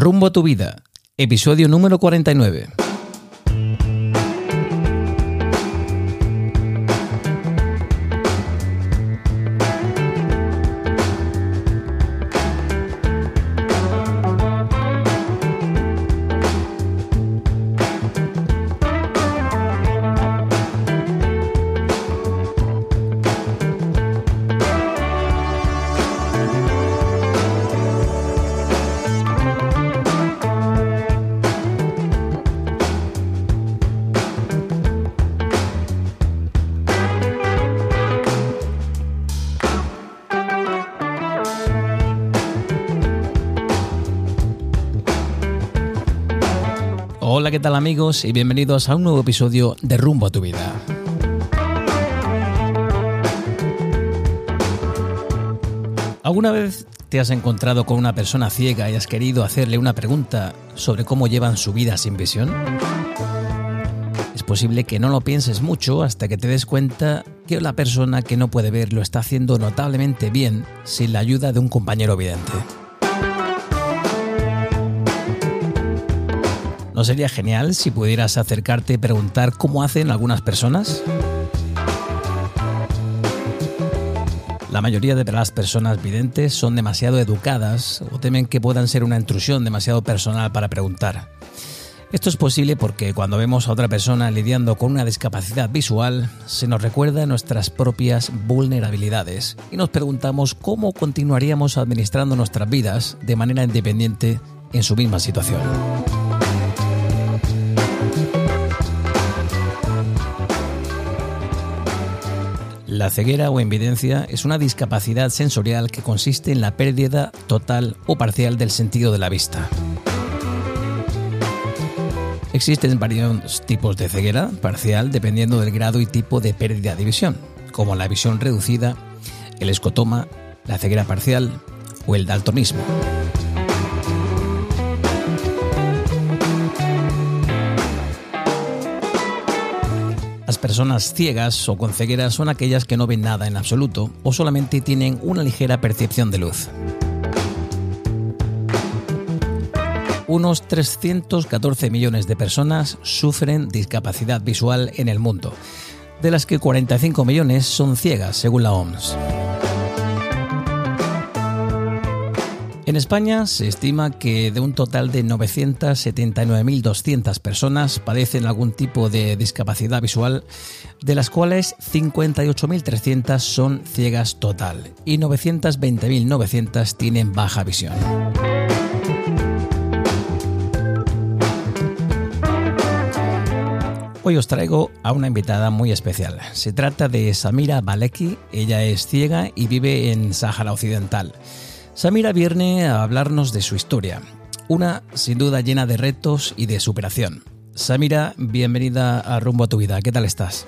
Rumbo a tu vida, episodio número 49. Amigos? Y bienvenidos a un nuevo episodio de Rumbo a tu vida. ¿Alguna vez te has encontrado con una persona ciega y has querido hacerle una pregunta sobre cómo llevan su vida sin visión? Es posible que no lo pienses mucho hasta que te des cuenta que la persona que no puede ver lo está haciendo notablemente bien sin la ayuda de un compañero vidente. ¿No sería genial si pudieras acercarte y preguntar cómo hacen algunas personas? La mayoría de las personas videntes son demasiado educadas o temen que puedan ser una intrusión demasiado personal para preguntar. Esto es posible porque cuando vemos a otra persona lidiando con una discapacidad visual, se nos recuerda nuestras propias vulnerabilidades y nos preguntamos cómo continuaríamos administrando nuestras vidas de manera independiente en su misma situación. La ceguera o invidencia es una discapacidad sensorial que consiste en la pérdida total o parcial del sentido de la vista. Existen varios tipos de ceguera parcial dependiendo del grado y tipo de pérdida de visión, como la visión reducida, el escotoma, la ceguera parcial o el daltonismo. Personas ciegas o con ceguera son aquellas que no ven nada en absoluto o solamente tienen una ligera percepción de luz. Unos 314 millones de personas sufren discapacidad visual en el mundo, de las que 45 millones son ciegas, según la OMS. En España se estima que de un total de 979.200 personas padecen algún tipo de discapacidad visual, de las cuales 58.300 son ciegas total y 920.900 tienen baja visión. Hoy os traigo a una invitada muy especial. Se trata de Samira Baleki, ella es ciega y vive en Sáhara Occidental. Samira viene a hablarnos de su historia, una sin duda llena de retos y de superación. Samira, bienvenida a Rumbo a tu vida, ¿qué tal estás?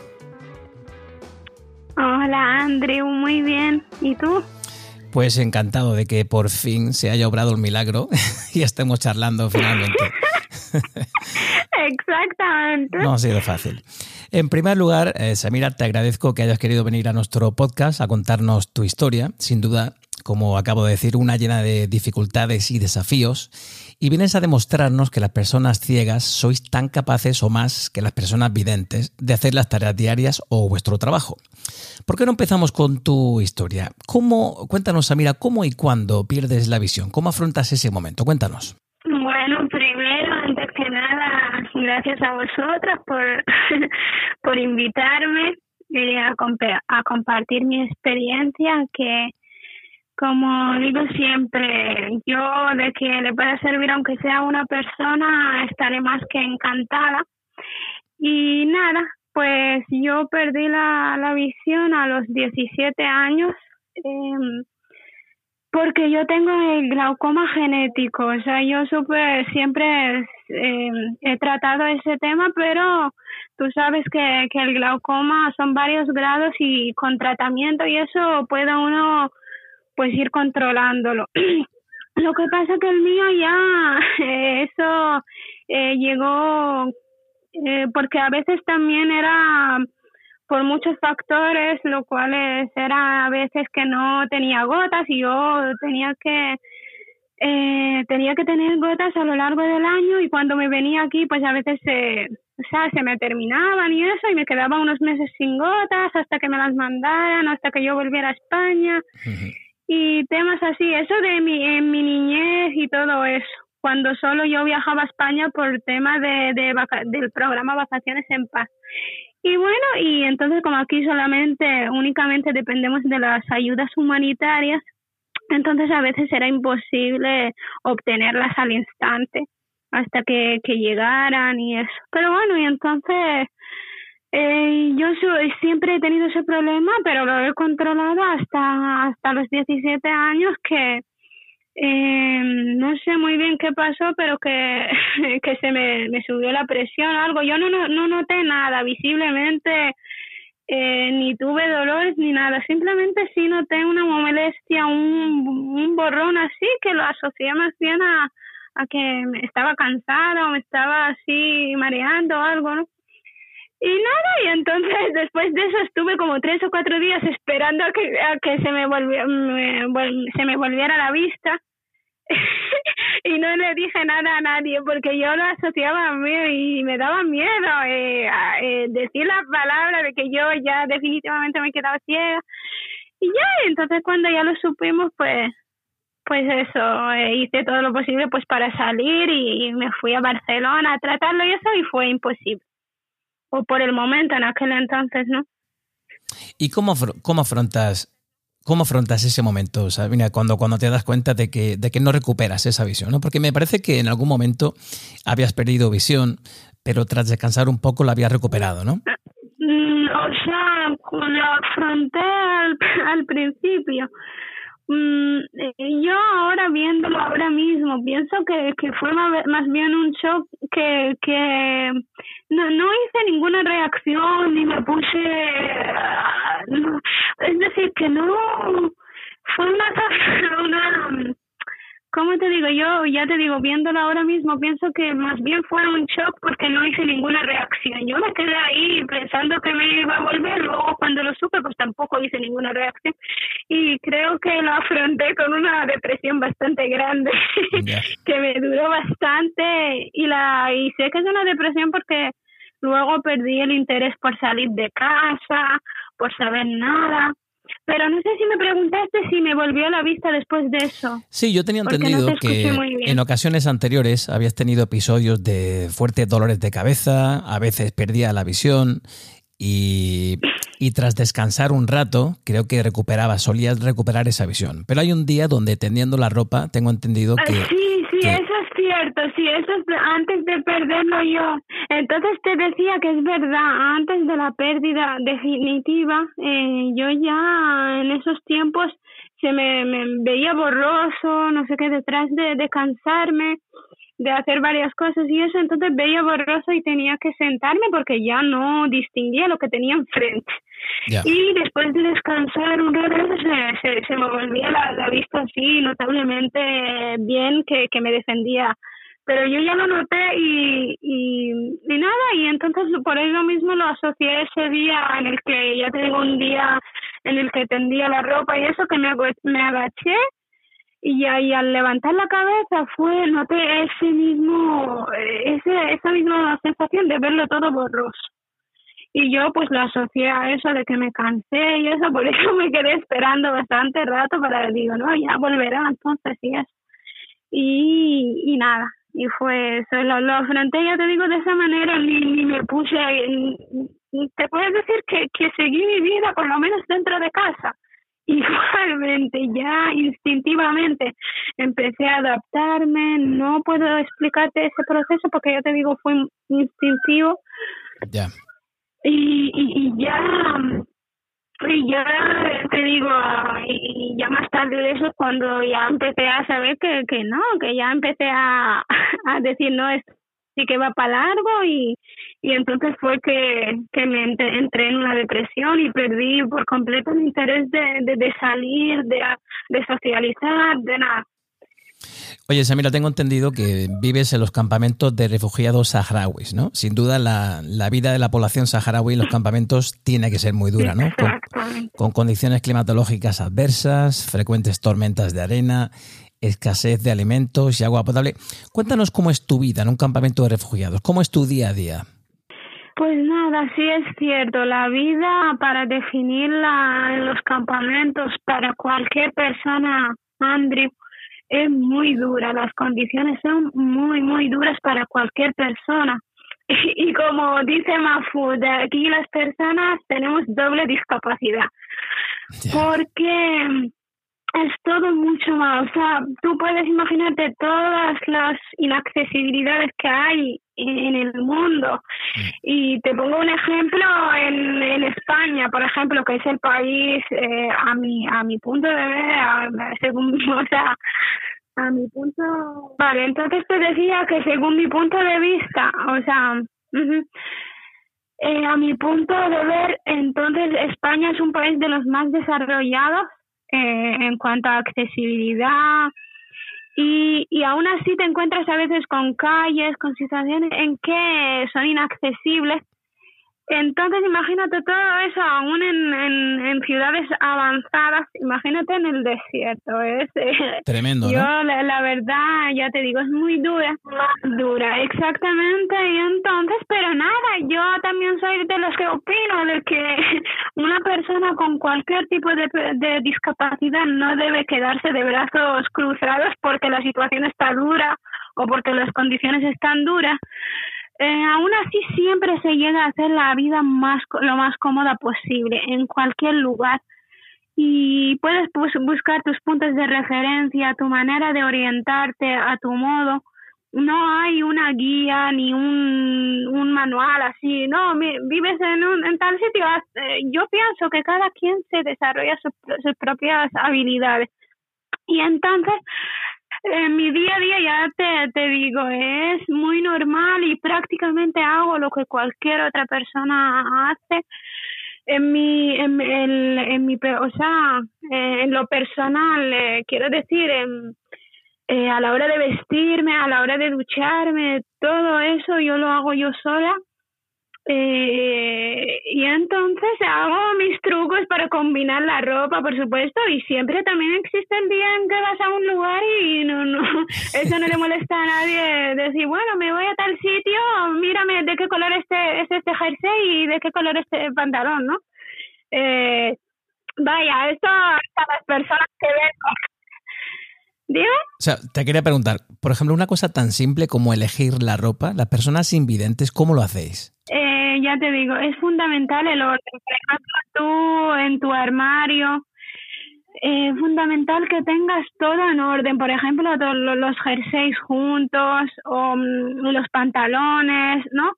Hola Andrew, muy bien. ¿Y tú? Pues encantado de que por fin se haya obrado el milagro y estemos charlando finalmente. Exactamente. No ha sido fácil. En primer lugar, eh, Samira, te agradezco que hayas querido venir a nuestro podcast a contarnos tu historia. Sin duda, como acabo de decir, una llena de dificultades y desafíos, y vienes a demostrarnos que las personas ciegas sois tan capaces o más que las personas videntes de hacer las tareas diarias o vuestro trabajo. ¿Por qué no empezamos con tu historia? ¿Cómo, cuéntanos, Samira, cómo y cuándo pierdes la visión? ¿Cómo afrontas ese momento? Cuéntanos. Bueno, primero, antes que nada, gracias a vosotras por, por invitarme a, a compartir mi experiencia que como digo siempre, yo de que le pueda servir aunque sea una persona, estaré más que encantada. Y nada, pues yo perdí la, la visión a los 17 años eh, porque yo tengo el glaucoma genético. O sea, yo supe, siempre eh, he tratado ese tema, pero tú sabes que, que el glaucoma son varios grados y con tratamiento y eso puede uno pues ir controlándolo. Lo que pasa que el mío ya, eso eh, llegó, eh, porque a veces también era por muchos factores, lo cual era a veces que no tenía gotas y yo tenía que eh, tenía que tener gotas a lo largo del año y cuando me venía aquí pues a veces se, o sea, se me terminaban y eso y me quedaba unos meses sin gotas hasta que me las mandaran, hasta que yo volviera a España y temas así, eso de mi, en mi niñez y todo eso, cuando solo yo viajaba a España por tema de, de del programa Vacaciones en Paz. Y bueno, y entonces como aquí solamente, únicamente dependemos de las ayudas humanitarias, entonces a veces era imposible obtenerlas al instante hasta que, que llegaran y eso. Pero bueno, y entonces eh, yo siempre he tenido ese problema, pero lo he controlado hasta, hasta los 17 años que eh, no sé muy bien qué pasó, pero que, que se me, me subió la presión o algo. Yo no, no, no noté nada visiblemente eh, ni tuve dolores ni nada, simplemente sí noté una molestia, un, un borrón así que lo asocié más bien a, a que estaba cansada o me estaba así mareando o algo, ¿no? Y nada, y entonces después de eso estuve como tres o cuatro días esperando a que, que se, me volviera, se me volviera la vista. Y no le dije nada a nadie porque yo lo asociaba a mí y me daba miedo eh, eh, decir la palabra de que yo ya definitivamente me quedaba ciega. Y ya entonces cuando ya lo supimos pues pues eso eh, hice todo lo posible pues para salir y, me fui a Barcelona a tratarlo y eso y fue imposible o por el momento en aquel entonces no y cómo cómo afrontas ¿Cómo afrontas ese momento, Sabina, cuando, cuando te das cuenta de que, de que no recuperas esa visión? ¿no? Porque me parece que en algún momento habías perdido visión, pero tras descansar un poco la habías recuperado, ¿no? Mm, o sea, lo afronté al principio, Mm, yo ahora viéndolo ahora mismo, pienso que, que fue más bien un shock que, que no, no hice ninguna reacción ni me puse... Ah, es decir, que no... Fue una, una ¿Cómo te digo? Yo ya te digo, viéndolo ahora mismo, pienso que más bien fue un shock porque no hice ninguna reacción. Yo me quedé ahí pensando que me iba a volver, luego cuando lo supe, pues tampoco hice ninguna reacción. Y creo que lo afronté con una depresión bastante grande, que me duró bastante. Y, la, y sé que es una depresión porque luego perdí el interés por salir de casa, por saber nada pero no sé si me preguntaste si me volvió a la vista después de eso. Sí, yo tenía entendido que en ocasiones anteriores habías tenido episodios de fuertes dolores de cabeza, a veces perdía la visión y, tras descansar un rato, creo que recuperaba, solías recuperar esa visión. Pero hay un día donde tendiendo la ropa, tengo entendido que... sí, sí, eso es cierto, sí, eso es antes de perderlo yo. Entonces te decía que es verdad, antes de la pérdida definitiva, eh, yo ya en esos tiempos se me, veía borroso, no sé qué, detrás de, de cansarme, de hacer varias cosas y eso, entonces veía borroso y tenía que sentarme porque ya no distinguía lo que tenía enfrente. Y después de descansar un rato se, se, me volvía la, vista así notablemente bien que, que me defendía. Pero yo ya lo noté y, y, nada, y entonces por eso mismo lo asocié ese día en el que ya tengo un día en el que tendía la ropa y eso que me, me agaché. Y ahí al levantar la cabeza fue, noté ese mismo, ese, esa misma sensación de verlo todo borroso. Y yo pues lo asocié a eso de que me cansé y eso, por eso me quedé esperando bastante rato para, digo, no, ya volverá entonces y eso. Y, y nada, y fue eso, lo, lo, afronté, ya te digo, de esa manera, ni, ni me puse, te puedes decir que, que seguí mi vida por lo menos dentro de casa. Igualmente, ya instintivamente empecé a adaptarme, no puedo explicarte ese proceso porque ya te digo, fue instintivo. Ya. Y, y, y ya y ya te digo, y ya más tarde de eso, cuando ya empecé a saber que, que no, que ya empecé a, a decir, no, esto sí que va para largo y, y entonces fue que, que me entré en una depresión y perdí por completo el interés de, de, de salir, de, de socializar, de nada. Oye, Samira, tengo entendido que vives en los campamentos de refugiados saharauis, ¿no? Sin duda, la, vida de la población saharaui en los campamentos tiene que ser muy dura, ¿no? Con, condiciones climatológicas adversas, frecuentes tormentas de arena escasez de alimentos y agua potable. Cuéntanos cómo es tu vida en un campamento de refugiados, cómo es tu día a día. Pues nada, sí es cierto, la vida para definirla en los campamentos para cualquier persona, Andrew, es muy dura, las condiciones son muy, muy duras para cualquier persona. Y, como dice Mafud, aquí las personas tenemos doble discapacidad, porque es todo mucho más. O sea, tú puedes imaginarte todas las inaccesibilidades que hay en el mundo. Y te pongo un ejemplo en, en España, por ejemplo, que es el país, eh, a, mi, a mi punto de ver, según, o sea, a mi punto. Vale, entonces te decía que según mi punto de vista, o sea, eh, a mi punto de ver, entonces España es un país de los más desarrollados eh, en cuanto a accesibilidad. Y, y aún así te encuentras a veces con calles, con situaciones en que son inaccesibles entonces, imagínate todo eso aún en, en, ciudades avanzadas, imagínate en el desierto. Es tremendo. Yo, la, verdad, ya te digo, es muy dura, dura, exactamente. Y entonces, pero nada, yo también soy de los que opino de que una persona con cualquier tipo de, de discapacidad no debe quedarse de brazos cruzados porque la situación está dura o porque las condiciones están duras eh, aún así siempre se llega a hacer la vida más lo más cómoda posible en cualquier lugar y puedes buscar tus puntos de referencia, tu manera de orientarte a tu modo. No hay una guía ni un, manual así, no, vives en, un, en tal sitio. Eh, yo pienso que cada quien se desarrolla sus propias habilidades. Y entonces en mi día a día ya te, te digo, es muy normal y prácticamente hago lo que cualquier otra persona hace. En mi, en, el, en mi, o sea, eh, en lo personal, eh, quiero decir, eh, a la hora de vestirme, a la hora de ducharme, todo eso yo lo hago yo sola eh, y entonces hago mis trucos para combinar la ropa, por supuesto, y siempre también existe el día en que vas a un lugar y no, no, eso no le molesta a nadie decir, bueno, me voy a tal sitio, mírame de qué color este, es este jersey y de qué color este pantalón, ¿no? Eh, vaya, esto a las personas que ven ¿Dime? O sea, te quería preguntar, por ejemplo, una cosa tan simple como elegir la ropa, las personas invidentes, ¿cómo lo hacéis? Eh, ya te digo, es fundamental el orden. Por ejemplo, tú en tu armario, es fundamental que tengas todo en orden. Por ejemplo, todos los jerseys juntos o mm, los pantalones, ¿no?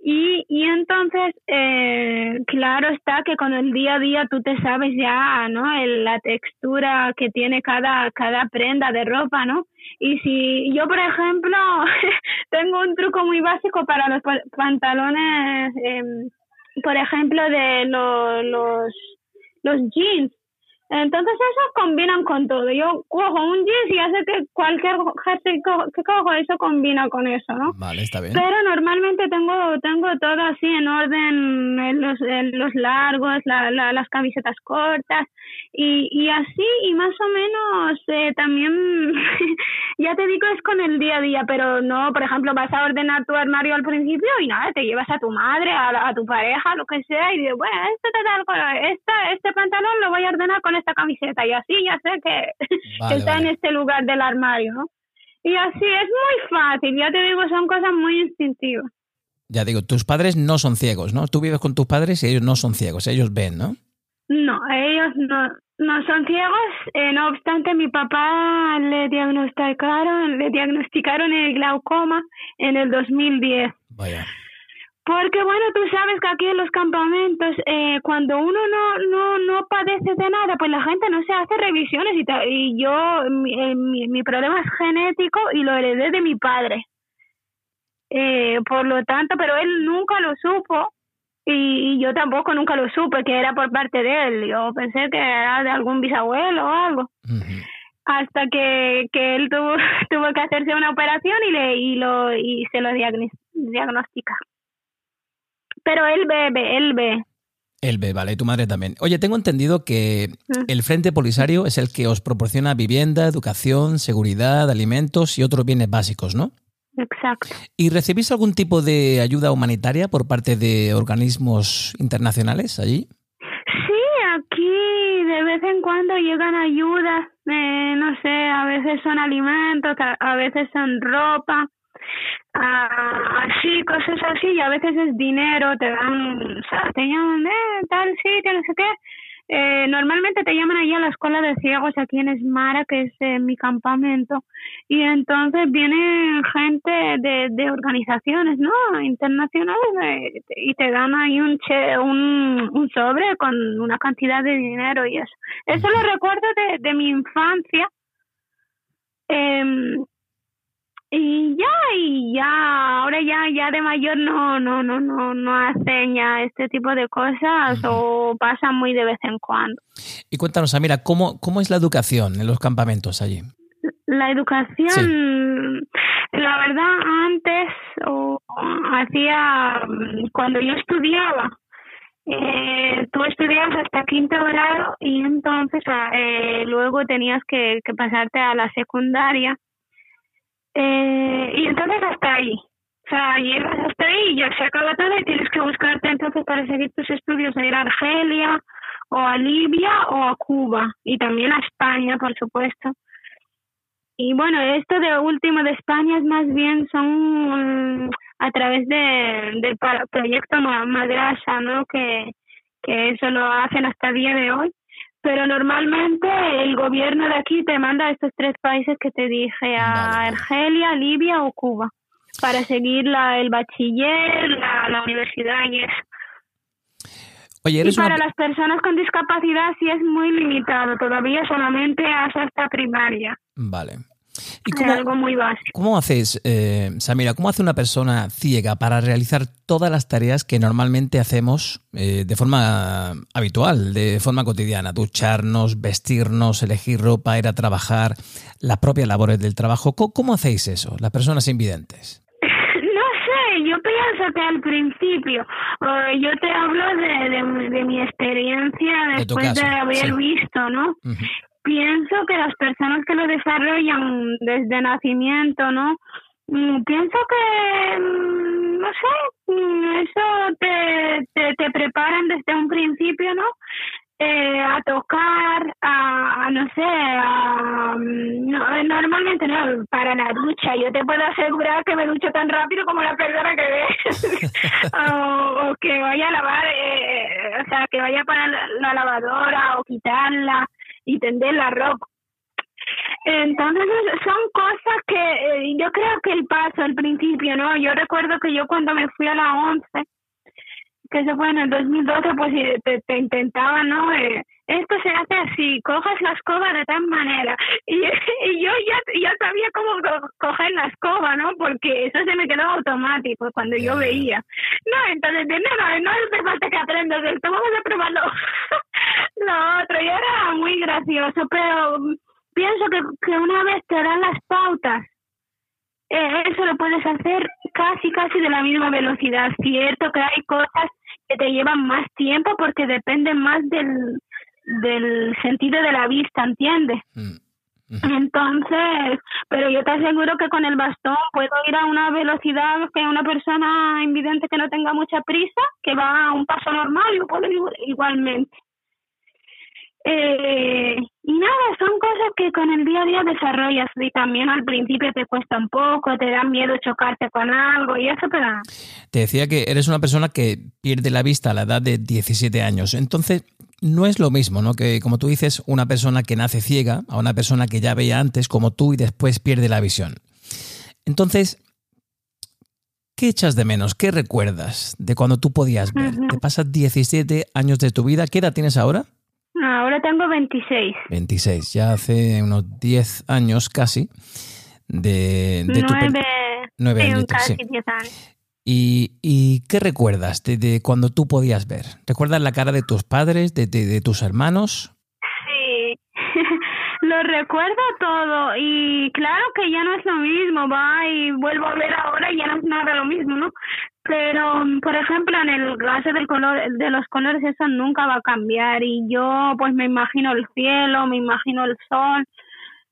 Y, y entonces, eh, claro está que con el día a día tú te sabes ya, ¿no? la textura que tiene cada, cada prenda de ropa, ¿no? Y si yo, por ejemplo, tengo un truco muy básico para los pantalones, eh, por ejemplo, de los, los, los jeans, entonces esos combinan con todo. Yo cojo un jeans y hace que cualquier jersey que cojo, eso combina con eso, ¿no? Vale, está bien. Pero normalmente tengo tengo todo así en orden, los, los largos, la, la, las camisetas cortas y, y así y más o menos eh, también, ya te digo, es con el día a día, pero no, por ejemplo, vas a ordenar tu armario al principio y nada, te llevas a tu madre, a, a tu pareja, lo que sea y dices, bueno, este, este, este pantalón lo voy a ordenar con esta camiseta y así ya sé que, está en este lugar del armario, ¿no? Y así es muy fácil, ya te digo, son cosas muy instintivas. Ya digo, tus padres no son ciegos, ¿no? Tú vives con tus padres y ellos no son ciegos, ellos ven, ¿no? No, ellos no, no son ciegos. Eh, no obstante, mi papá le diagnosticaron, le diagnosticaron el glaucoma en el 2010. Vaya. Porque bueno, tú sabes que aquí en los campamentos, eh, cuando uno no, no, no padece de nada, pues la gente no se hace revisiones y, y yo, mi, mi, problema es genético y lo heredé de mi padre. Eh, por lo tanto, pero él nunca lo supo y, yo tampoco nunca lo supe que era por parte de él. Yo pensé que era de algún bisabuelo o algo. Hasta que, que él tuvo, tuvo que hacerse una operación y, le, y, lo, y se lo diagnostica. Pero él ve, él ve. Elbe, vale, y tu madre también. Oye, tengo entendido que Mm. el Frente Polisario es el que os proporciona vivienda, educación, seguridad, alimentos y otros bienes básicos, ¿no? Exacto. ¿Y recibís algún tipo de ayuda humanitaria por parte de organismos internacionales allí? Sí, aquí de vez en cuando llegan ayudas, eh, no sé, a veces son alimentos, a veces son ropa, ah, así, cosas así, y a veces es dinero, te dan, te llaman, eh, tal sitio, no sé qué. Eh, normalmente te llaman allí a la escuela de ciegos aquí en Esmara, que es eh, mi campamento, y entonces viene gente de, de organizaciones, ¿no? Internacionales eh, y te dan ahí un, che, un, un sobre con una cantidad de dinero y eso. Eso lo recuerdo de, de mi infancia. Em, y ya, y ya, ahora ya, ya de mayor no, no, no, no, no hacen ya este tipo de cosas o pasan muy de vez en cuando. Y cuéntanos, Samira, ¿cómo, cómo es la educación en los campamentos allí? La educación, la verdad, antes o hacía, cuando yo estudiaba, eh, tú estudiabas hasta quinto grado y entonces eh, luego tenías que, que pasarte a la secundaria. Eh, y entonces hasta ahí. O sea, llegas hasta ahí y ya se acaba todo y tienes que buscarte entonces para seguir tus estudios a ir a Argelia o a Libia o a Cuba y también a España, por supuesto. Y bueno, esto de último de España es más bien son mm, a través de, del proyecto Ma- Madrasa, ¿no? Que, que eso lo hacen hasta el día de hoy. Pero normalmente el gobierno de aquí te manda a estos tres países que te dije, a Vale. Argelia, Libia o Cuba, para seguir la, el bachiller, la, la universidad y eso. Oye, Y para una... las personas con discapacidad sí es muy limitado, todavía solamente hace hasta primaria, Vale. ¿Y cómo, algo muy básico. cómo haces, eh, Samira, cómo hace una persona ciega para realizar todas las tareas que normalmente hacemos eh, de forma habitual, de forma cotidiana? Ducharnos, vestirnos, elegir ropa, ir a trabajar, las propias labores del trabajo. ¿Cómo, cómo hacéis eso, las personas invidentes? No sé, yo pienso que al principio, eh, yo te hablo de, de, de mi experiencia después de, caso, haber sí. visto, ¿no? Pienso que las personas que lo desarrollan desde nacimiento, ¿no? Mm, Pienso que, mm, no sé, mm, eso te, te, te preparan desde un principio, ¿no? Eh, a tocar, a, no sé, a, no, normalmente no, para la ducha. Yo te puedo asegurar que me ducho tan rápido como la persona que ves. o, que vaya a lavar, eh, o sea, que vaya para la, la lavadora o quitarla y tender la ropa. Entonces son cosas que eh, yo creo que el paso al principio, ¿no? Yo recuerdo que yo cuando me fui a la 11, que eso fue en el 2012, pues te, te intentaba, ¿no? Eh, esto se hace así, coges la escoba de tal manera. Y, y yo ya, ya sabía cómo co- coger la escoba, ¿no? Porque eso se me quedó automático cuando yo veía. No, entonces, no, no, no hace falta que aprendas esto, vamos a probarlo. lo otro, y era muy gracioso, pero pienso que, que una vez te dan las pautas, eh, eso lo puedes hacer casi, casi de la misma velocidad. Cierto que hay cosas que te llevan más tiempo porque dependen más del, del sentido de la vista, ¿entiendes? Mm. Entonces, pero yo te aseguro que con el bastón puedo ir a una velocidad que una persona invidente que no tenga mucha prisa, que va a un paso normal, yo puedo ir igualmente. Eh, y nada, son cosas que con el día a día desarrollas y también al principio te cuesta un poco, te da miedo chocarte con algo y eso, pero Te decía que eres una persona que pierde la vista a la edad de 17 años. Entonces, no es lo mismo, ¿no? Que, como tú dices, una persona que nace ciega a una persona que ya veía antes como tú y después pierde la visión. Entonces, ¿qué echas de menos? ¿Qué recuerdas de cuando tú podías ver? Te pasas 17 años de tu vida. ¿Qué edad tienes ahora? Ahora tengo 26. 26. Ya hace unos 10 años casi de, de tu... per- Nueve, Nueve sí, añitos, casi sí. 10 años. ¿Y, y qué recuerdas de, de cuando tú podías ver? ¿Recuerdas la cara de tus padres, de, de- de tus hermanos? Sí, lo recuerdo todo y claro que ya no es lo mismo, va y vuelvo a ver ahora y ya no es nada lo mismo, ¿no? Pero por ejemplo en el caso del color de los colores eso nunca va a cambiar. Y yo pues me imagino el cielo me imagino el sol.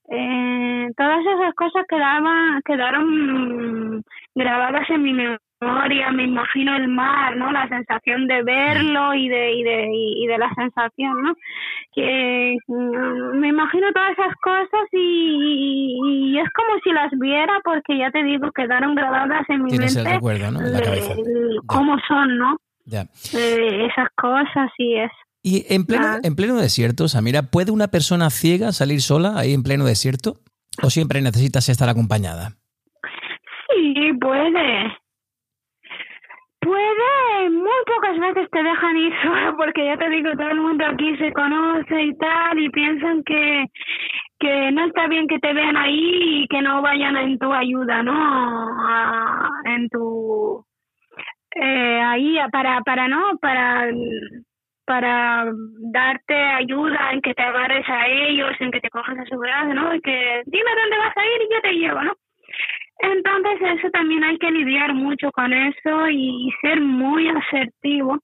Eh, todas esas cosas quedaban quedaron grabadas en mi memoria me imagino el mar no la sensación de verlo y de y de y de la sensación no que mm, me imagino todas esas cosas y, y, es como si las viera porque ya te digo quedaron grabadas en mi Tienes mente el recuerdo, ¿no? En la cabeza. cómo son no Ya. Eh, esas cosas y es Y en pleno, Ah. en pleno desierto, Samira, ¿puede una persona ciega salir sola ahí en pleno desierto? ¿O siempre necesitas estar acompañada? Sí, puede. Puede, muy pocas veces te dejan ir sola porque ya te digo, todo el mundo aquí se conoce y tal y piensan que, que no está bien que te vean ahí y que no vayan en tu ayuda, ¿no? A- en tu... Eh, ahí para, para, ¿no? Para para darte ayuda en que te agarres a ellos, en que te cojas a su brazo, ¿no? Y que dime dónde vas a ir y yo te llevo, ¿no? Entonces eso también hay que lidiar mucho con eso y ser muy asertivo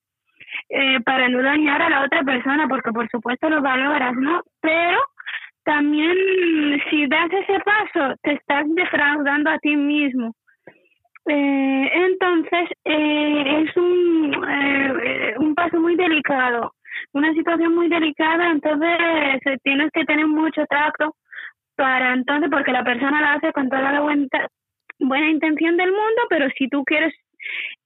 eh, para no dañar a la otra persona, porque por supuesto lo valoras, ¿no? Pero también si das ese paso, te estás defraudando a ti mismo. Eh, entonces, eh, es un, un paso muy delicado, una situación muy delicada, entonces tienes que tener mucho tacto para entonces, porque la persona la hace con toda la buena, buena intención del mundo, pero si tú quieres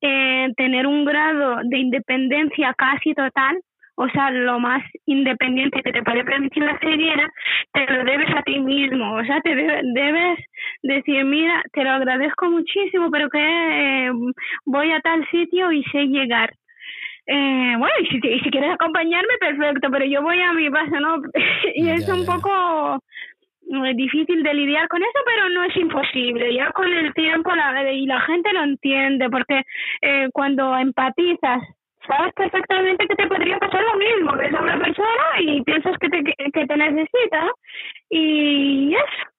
eh, tener un grado de independencia casi total, o sea, lo más independiente que te puede permitir la ceguera, te lo debes a ti mismo. O sea, te debe- debes decir, mira, te lo agradezco muchísimo, pero que eh, voy a tal sitio y sé llegar. Eh, bueno, y si, y si quieres acompañarme, perfecto, pero yo voy a mi paso, ¿no? y es un ya. poco eh, difícil de lidiar con eso, pero no es imposible. Ya con el tiempo la, y la gente lo entiende, porque eh, cuando empatizas, sabes perfectamente que te podría pasar lo mismo, ves a una persona y piensas que te, que, te necesita, y eso.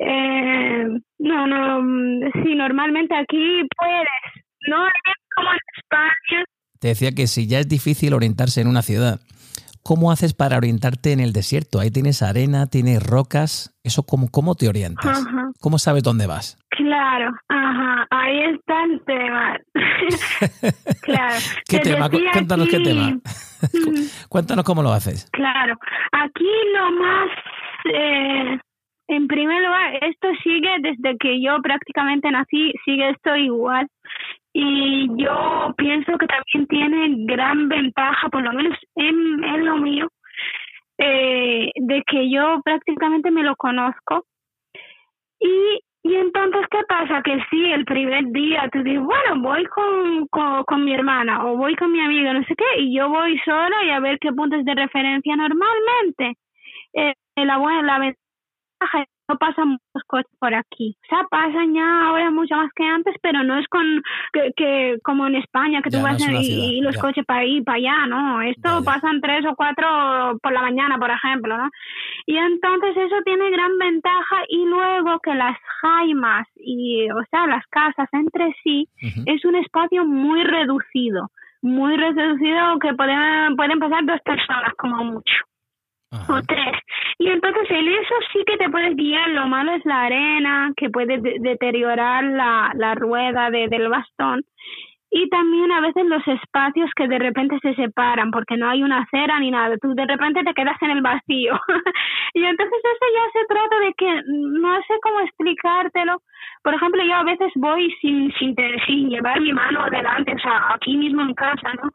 Eh, no, no, mm, sí, normalmente aquí puedes, no es como en España, Te decía que si ya es difícil orientarse en una ciudad, ¿cómo haces para orientarte en el desierto? Ahí tienes arena, tienes rocas. ¿Eso cómo, cómo te orientas? Ajá. ¿Cómo sabes dónde vas? Claro, ajá, ahí está el tema. claro. ¿Qué Te tema? Cuéntanos qué tema. Cuéntanos cómo lo haces. Claro, aquí lo más, eh, en primer lugar, esto sigue desde que yo prácticamente nací, sigue esto igual. Y yo pienso que también tiene gran ventaja, por lo menos en, en lo mío, eh, de que yo prácticamente me lo conozco. Y, y entonces, ¿qué pasa? Que sí, el primer día tú dices, bueno, voy con, con, con mi hermana o voy con mi amiga, no sé qué, y yo voy sola y a ver qué puntos de referencia normalmente. Eh, la la no pasan muchos coches por aquí. O sea, pasan ya ahora mucho más que antes, pero no es con que, que como en España, que Ya, tú no vas una y, los ya. coches para ahí, para allá, ¿no? Esto Ya, pasan tres o cuatro por la mañana, por ejemplo, ¿no? Y entonces eso tiene gran ventaja y luego que las jaimas y, o sea, las casas entre sí es un espacio muy reducido, muy reducido que pueden, pueden pasar dos personas como mucho Ajá. o tres. Y entonces en eso sí que te puedes guiar. Lo malo es la arena, que puede de- deteriorar la, la rueda de, del bastón. Y también a veces los espacios que de repente se separan porque no hay una acera ni nada. Tú de repente te quedas en el vacío. y entonces eso ya se trata de que no sé cómo explicártelo. Por ejemplo, yo a veces voy sin, sin, sin llevar mi mano adelante, o sea, aquí mismo en casa, ¿no?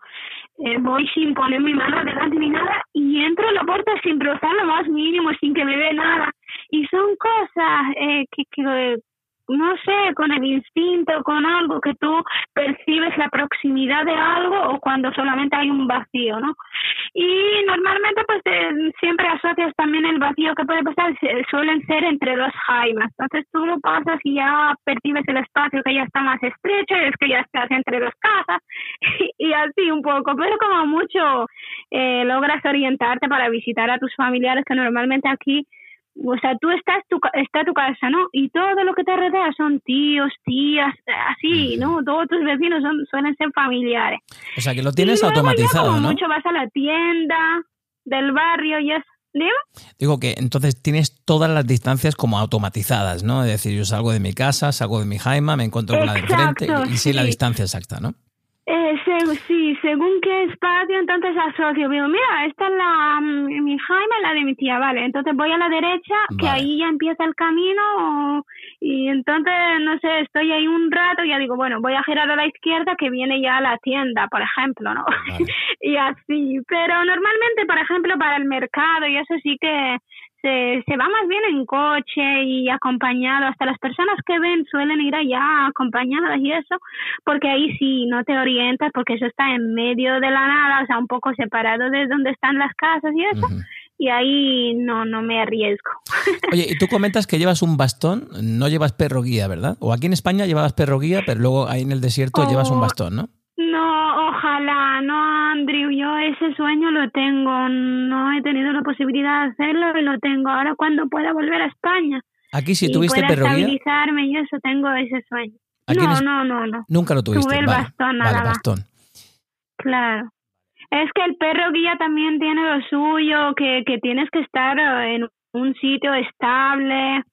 Eh, voy sin poner mi mano adelante ni nada y entro en la puerta sin rozar lo más mínimo, sin que me vea nada. Y son cosas eh, que, que, no sé, con el instinto, con algo que tú percibes la proximidad de algo o cuando solamente hay un vacío, ¿no? Y normalmente pues eh, siempre asocias también el vacío que puede pasar, suelen ser entre dos jaimas. Entonces tú lo pasas y ya percibes el espacio que ya está más estrecho, y es que ya estás entre dos casas y así un poco, pero como mucho eh, logras orientarte para visitar a tus familiares que normalmente aquí o sea, tú estás, tu, está tu casa, ¿no? Y todo lo que te rodea son tíos, tías, así, ¿no? Todos tus vecinos son, suelen ser familiares. O sea, que lo tienes automatizado, como ¿no? mucho vas a la tienda del barrio y eso. ¿Digo? Digo que entonces tienes todas las distancias como automatizadas, ¿no? Es decir, yo salgo de mi casa, salgo de mi jaima, me encuentro con la de enfrente y, y sé la sí. distancia exacta, ¿no? Eh, sí, según qué espacio, entonces asocio. Digo, mira, esta es la, mm, mi Jaime, la de mi tía, vale. Entonces voy a la derecha, que ahí ya empieza el camino, o- y entonces, no sé, estoy ahí un rato y ya digo, bueno, voy a girar a la izquierda, que viene ya la tienda, por ejemplo, ¿no? Vale. y así. Pero normalmente, por ejemplo, para el mercado y eso sí que se, se va más bien en coche y acompañado. Hasta las personas que ven suelen ir allá acompañadas y eso, porque ahí sí no te orientas, porque eso está en medio de la nada, o sea, un poco separado de donde están las casas y eso, y ahí no, no me arriesgo. Oye, y tú comentas que llevas un bastón, no llevas perro guía, ¿verdad? O aquí en España llevabas perro guía, pero luego ahí en el desierto llevas un Oh. bastón, ¿no? No, ojalá, no, Andrew, yo ese sueño lo tengo, no he tenido la posibilidad de hacerlo y lo tengo ahora cuando pueda volver a España. Aquí si tuviste pueda perro guía, estabilizarme y eso, tengo ese sueño. No, es- no, no, no, nunca lo tuviste. Tuve el vale, bastón, nada bastón. claro. Es que el perro guía también tiene lo suyo, que, que tienes que estar eh, en un sitio estable,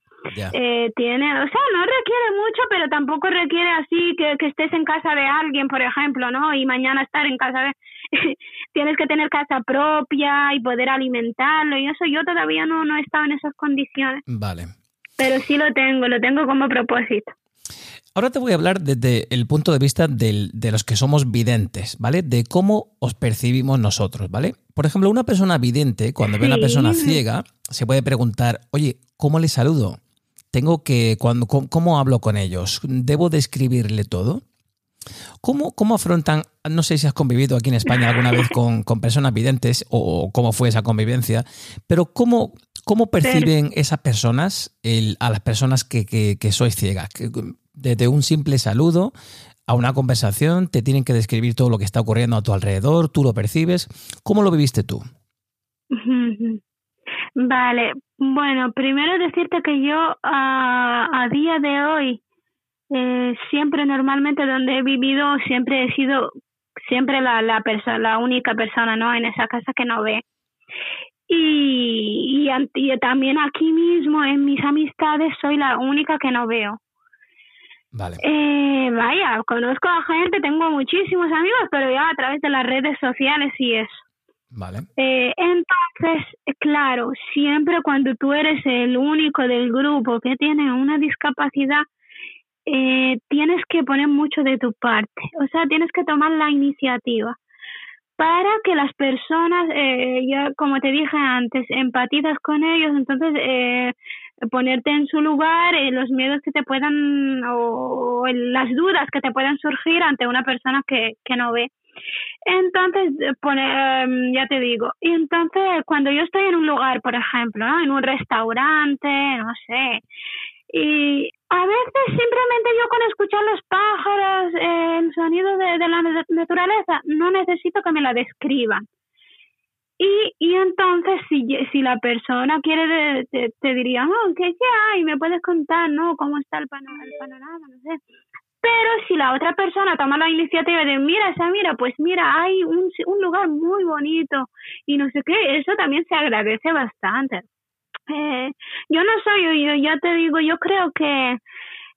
Eh, tiene, o sea, no requiere mucho, pero tampoco requiere así que, que estés en casa de alguien, por ejemplo, ¿no? Y mañana estar en casa de... Tienes que tener casa propia y poder alimentarlo y eso yo todavía no, no he estado en esas condiciones, Vale. pero sí lo tengo, lo tengo como propósito. Ahora te voy a hablar desde el punto de vista del- de los que somos videntes, ¿vale? De cómo os percibimos nosotros, ¿vale? Por ejemplo, una persona vidente, cuando ve a una persona ciega, se puede preguntar, oye, ¿cómo le saludo? Tengo que, cuando, cómo, cómo hablo con ellos? ¿Debo describirle todo? ¿Cómo, ¿Cómo afrontan, no sé si has convivido aquí en España alguna vez con, con personas videntes o, cómo fue esa convivencia, pero cómo, cómo perciben esas personas el- a las personas que, que, que sois ciegas? Que, desde un simple saludo a una conversación, te tienen que describir todo lo que está ocurriendo a tu alrededor, tú lo percibes. ¿Cómo lo viviste tú? Vale, bueno, primero decirte que yo a, a día de hoy, eh, siempre normalmente donde he vivido, siempre he sido siempre la, la, persona, la única persona ¿no? en esa casa que no ve. Y, y también aquí mismo en mis amistades soy la única que no veo. Vale. Eh, vaya, conozco a gente, tengo muchísimos amigos, pero ya a través de las redes sociales y eso. Eh, entonces, claro, siempre cuando tú eres el único del grupo que tiene una discapacidad, eh, tienes que poner mucho de tu parte, o sea, tienes que tomar la iniciativa para que las personas, eh, ya como te dije antes, empatizas con ellos, entonces eh, ponerte en su lugar, eh, los miedos que te puedan o, o las dudas que te puedan surgir ante una persona que, que no ve. Entonces, eh, pone, em, ya te digo, y entonces cuando yo estoy en un lugar, por ejemplo, en un restaurante, no sé, y a veces simplemente yo con escuchar los pájaros, eh, el sonido de, la na- naturaleza, no necesito que me la describan. Y, y entonces si, si la persona quiere, te, te diría, oh, ¿qué, ¿qué hay? ¿Me puedes contar, no? ¿Cómo está el, pano- el panorama? No sé. Pero si la otra persona toma la iniciativa de, mira, esa mira, pues mira, hay un, un lugar muy bonito y no sé qué, eso también se agradece bastante. Eh, yo no soy, yo ya te digo, yo creo que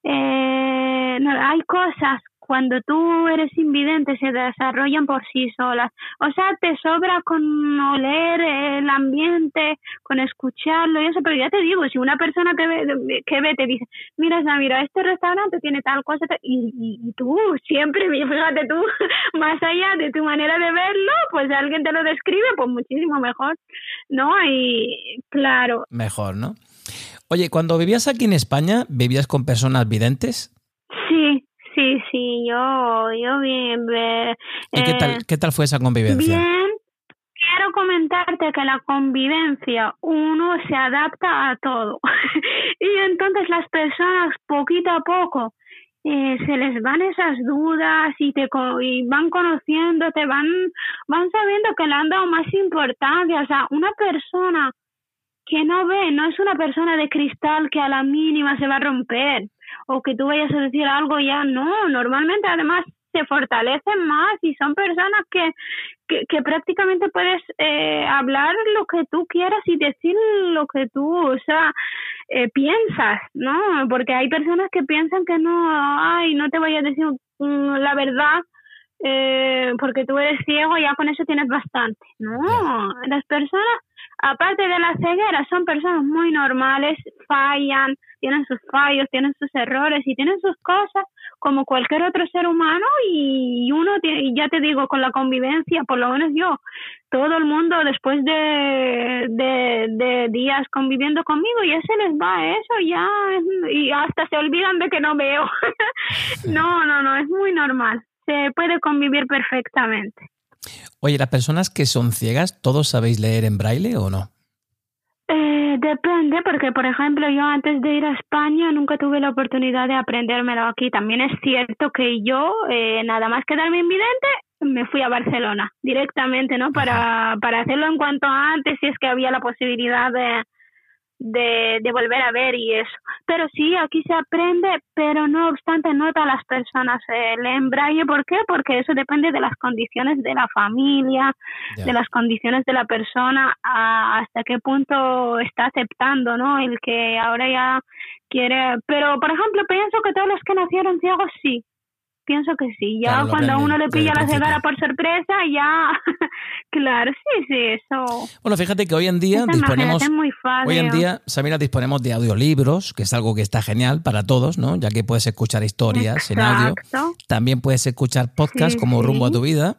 eh, hay cosas cuando tú eres invidente se desarrollan por sí solas. O sea, te sobra con oler el ambiente, con escucharlo y eso, pero ya te digo, si una persona que ve, que ve te dice, mira, mira, este restaurante tiene tal cosa, tal", y, y, y tú siempre, fíjate tú, más allá de tu manera de verlo, pues alguien te lo describe, pues muchísimo mejor, ¿no? Y claro, Mejor, ¿no? Oye, cuando vivías aquí en España, ¿vivías con personas videntes? Sí, sí, yo, yo bien, eh, ¿Y qué tal, qué tal fue esa convivencia? Bien, quiero comentarte que la convivencia, uno se adapta a todo. y entonces las personas, poquito a poco, eh, se les van esas dudas y te y van conociéndote, van, van sabiendo que le han dado más importancia. O sea, una persona que no ve, no es una persona de cristal que a la mínima se va a romper o que tú vayas a decir algo ya, no, normalmente además se fortalecen más y son personas que, que, prácticamente puedes eh, hablar lo que tú quieras y decir lo que tú, o sea, eh, piensas, ¿no? Porque hay personas que piensan que no, ay, no te voy a decir mm, la verdad eh, porque tú eres ciego y ya con eso tienes bastante. No, las personas, aparte de la ceguera, son personas muy normales, fallan, tienen sus fallos, tienen sus errores y tienen sus cosas como cualquier otro ser humano y uno, y ya te digo, con la convivencia, por lo menos yo, todo el mundo después de, de, de días conviviendo conmigo ya se les va eso, ya, y hasta se olvidan de que no veo. no, no, no, es muy normal se puede convivir perfectamente. Oye, ¿las personas que son ciegas, todos sabéis leer en braille o no? Eh, depende, porque por ejemplo yo antes de ir a España nunca tuve la oportunidad de aprendérmelo aquí. También es cierto que yo, eh, nada más quedarme invidente, me fui a Barcelona directamente, ¿no? Para, para hacerlo en cuanto antes, si es que había la posibilidad de, de, de volver a ver y eso. Pero sí, aquí se aprende, pero no obstante, no todas las personas eh, leen braille. ¿Por qué? Porque eso depende de las condiciones de la familia, de las condiciones de la persona, hasta qué punto está aceptando, ¿no? El que ahora ya quiere. Pero, por ejemplo, pienso que todos los que nacieron ciegos sí, pienso que sí. Ya cuando a uno le pilla la cegara por sorpresa, ya, claro, sí, sí, eso. Bueno, fíjate que hoy en día disponemos, hoy en día, Samira, disponemos de audiolibros, que es algo que está genial para todos, ¿no? Ya que puedes escuchar historias en audio. También puedes escuchar podcasts como Rumbo a tu vida.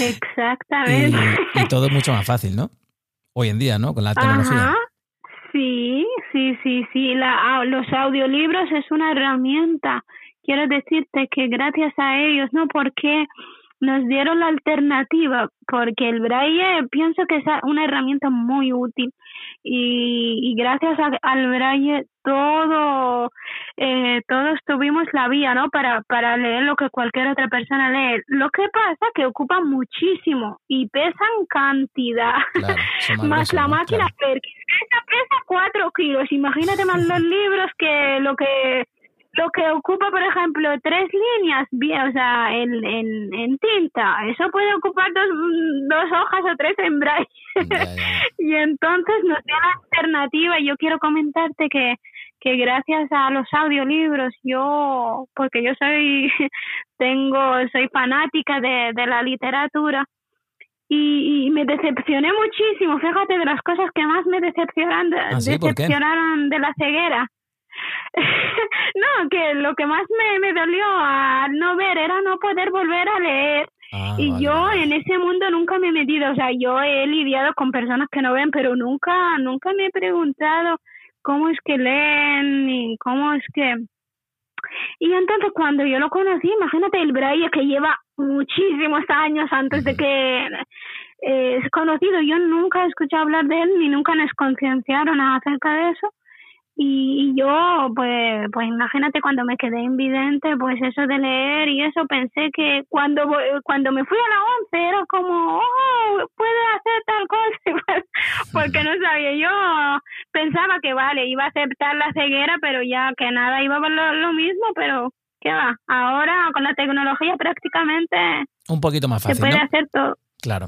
Exactamente. Y, todo es mucho más fácil, ¿no? Hoy en día, ¿no? Con la tecnología. Sí, sí, sí, sí. La, los audiolibros es una herramienta. Quiero decirte que gracias a ellos, ¿no? Porque nos dieron la alternativa, porque el braille pienso que es una herramienta muy útil y, gracias al braille todo, eh, todos tuvimos la vía, ¿no? Para, para leer lo que cualquier otra persona lee. Lo que pasa que ocupa muchísimo y pesan cantidad. más, la máquina esa pesa cuatro kilos. Imagínate más los libros que lo que lo que ocupa, por ejemplo, tres líneas, bien, o sea, en, en, en tinta, eso puede ocupar dos, dos hojas o tres en braille. y entonces nos da la alternativa. Yo quiero comentarte que, que gracias a los audiolibros, yo, porque yo soy, tengo, soy fanática de, de la literatura, y, me decepcioné muchísimo. Fíjate de las cosas que más me decepcionaron, ¿Ah, decepcionaron de la ceguera. no, que lo que más me, me dolió al no ver era no poder volver a leer. Ah, y yo en ese mundo nunca me he metido, o sea, yo he lidiado con personas que no ven, pero nunca, nunca me he preguntado cómo es que leen y cómo es que... Y entonces cuando yo lo conocí, imagínate el braille que lleva muchísimos años antes de que eh, es conocido, yo nunca he escuchado hablar de él ni nunca nos concienciaron acerca de eso y, yo, pues, pues imagínate cuando me quedé invidente, pues eso de leer y eso, pensé que cuando cuando me fui a la once era como, oh, puede hacer tal cosa, porque no sabía. Yo pensaba que vale, iba a aceptar la ceguera, pero ya que nada iba a lo, lo mismo, pero ¿qué va? Ahora con la tecnología prácticamente... Un poquito más fácil. Se puede hacer todo. Claro.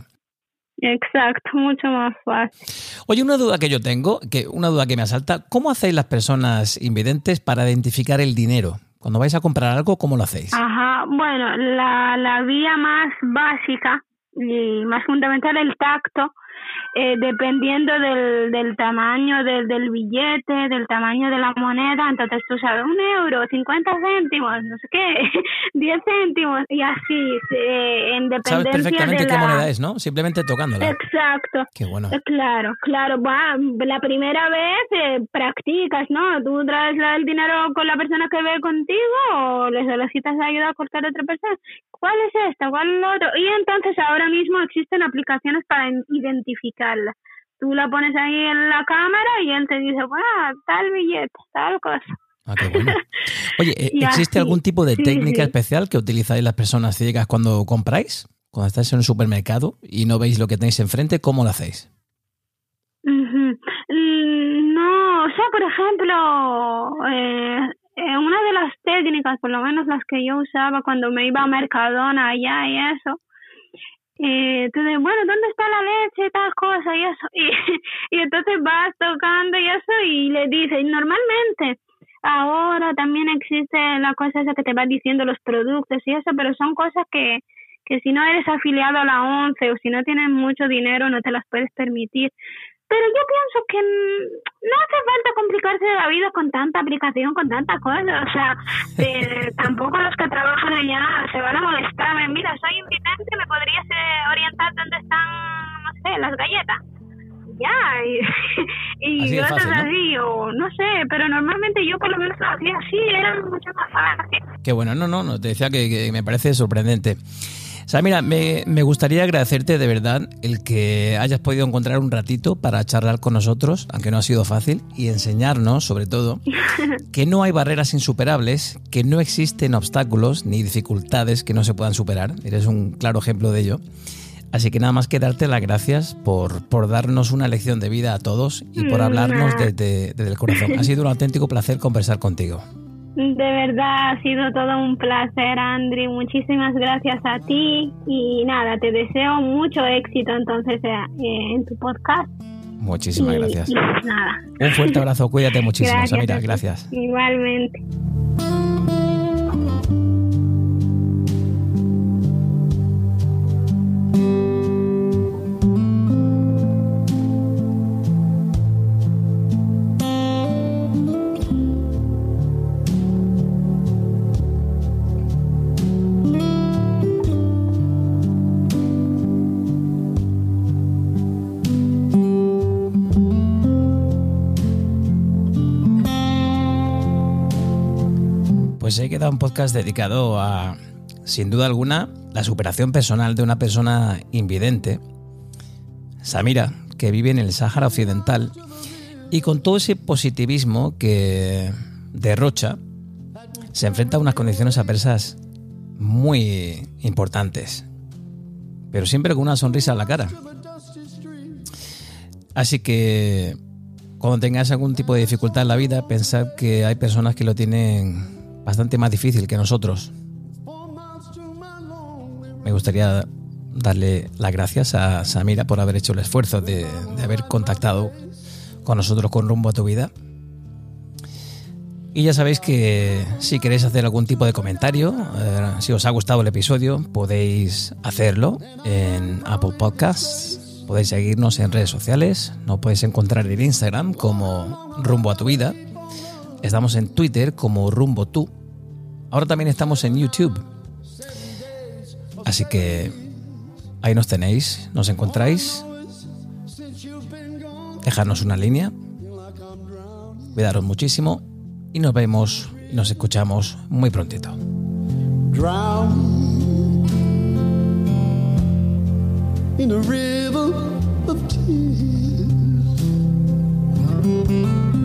Exacto, mucho más fácil. Oye, una duda que yo tengo, que una duda que me asalta, ¿cómo hacéis las personas invidentes para identificar el dinero? Cuando vais a comprar algo, ¿cómo lo hacéis? Ajá, bueno, la, la vía más básica y más fundamental es el tacto eh, dependiendo del, del tamaño del, del billete, del tamaño de la moneda, entonces tú sabes, un euro, 50 céntimos, no sé qué, 10 céntimos y así, eh, en dependencia Sabes perfectamente qué moneda es, ¿no? Simplemente tocándola. Exacto. Qué bueno. Eh, claro, claro, va, la primera vez eh, practicas, ¿no? Tú traes el dinero con la persona que ve contigo o le solicitas ayuda a cortar a otra persona. ¿Cuál es esta? ¿Cuál es la otra? Y entonces ahora mismo existen aplicaciones para identificar identificarla. Tú la pones ahí en la cámara y él te dice, bueno, tal billete, tal cosa. Ah, qué bueno. Oye, ¿e-, ¿existe así, algún tipo de sí, técnica sí. especial que utilizáis las personas ciegas cuando compráis? Cuando estáis en un supermercado y no veis lo que tenéis enfrente, ¿cómo lo hacéis? Mm, no, o sea, por ejemplo, eh, eh, una de las técnicas, por lo menos las que yo usaba cuando me iba a Mercadona allá y eso, eh, tú dices, bueno, ¿dónde está la leche y tal cosa y eso? Y, y entonces vas tocando y eso y le dices, normalmente ahora también existe la cosa esa que te va diciendo los productos y eso, pero son cosas que, que si no eres afiliado a la ONCE o si no tienes mucho dinero no te las puedes permitir. Pero yo pienso que no hace falta complicarse la vida con tanta aplicación, con tanta cosa. O sea, tampoco los que trabajan allá se van a molestar. Mira, soy invidente, ¿me podrías eh, orientar dónde están, no sé, las galletas? Ya, y, y cosas así, o no sé, pero normalmente yo por lo menos lo hacía así, era mucho más fácil. Qué bueno, no, no, no, te decía que me parece sorprendente. O sea, mira, me, gustaría agradecerte de verdad el que hayas podido encontrar un ratito para charlar con nosotros, aunque no ha sido fácil, y enseñarnos, sobre todo, que no hay barreras insuperables, que no existen obstáculos ni dificultades que no se puedan superar. Eres un claro ejemplo de ello. Así que nada más que darte las gracias por, por darnos una lección de vida a todos y por hablarnos desde el corazón. Ha sido un auténtico placer conversar contigo. De verdad ha sido todo un placer, Andri. Muchísimas gracias a ti y nada, te deseo mucho éxito entonces eh, en tu podcast. Muchísimas gracias. Un fuerte abrazo, cuídate muchísimo, Samira, gracias. Igualmente. He quedado un podcast dedicado a, sin duda alguna, la superación personal de una persona invidente, Samira, que vive en el Sáhara Occidental, y con todo ese positivismo que derrocha, se enfrenta a unas condiciones adversas muy importantes, pero siempre con una sonrisa en la cara. Así que cuando tengáis algún tipo de dificultad en la vida, pensad que hay personas que lo tienen bastante más difícil que nosotros. Me gustaría darle las gracias a Samira por haber hecho el esfuerzo de, haber contactado con nosotros con rumbo a tu vida. Y ya sabéis que si queréis hacer algún tipo de comentario, eh, si os ha gustado el episodio, podéis hacerlo en Apple Podcasts. Podéis seguirnos en redes sociales. Nos podéis encontrar en Instagram como Rumbo a tu vida. Estamos en Twitter como Rumbo Tú. Ahora también estamos en YouTube. Así que ahí nos tenéis, nos encontráis. Dejadnos una línea. Cuidaros muchísimo y nos vemos y nos escuchamos muy prontito. leave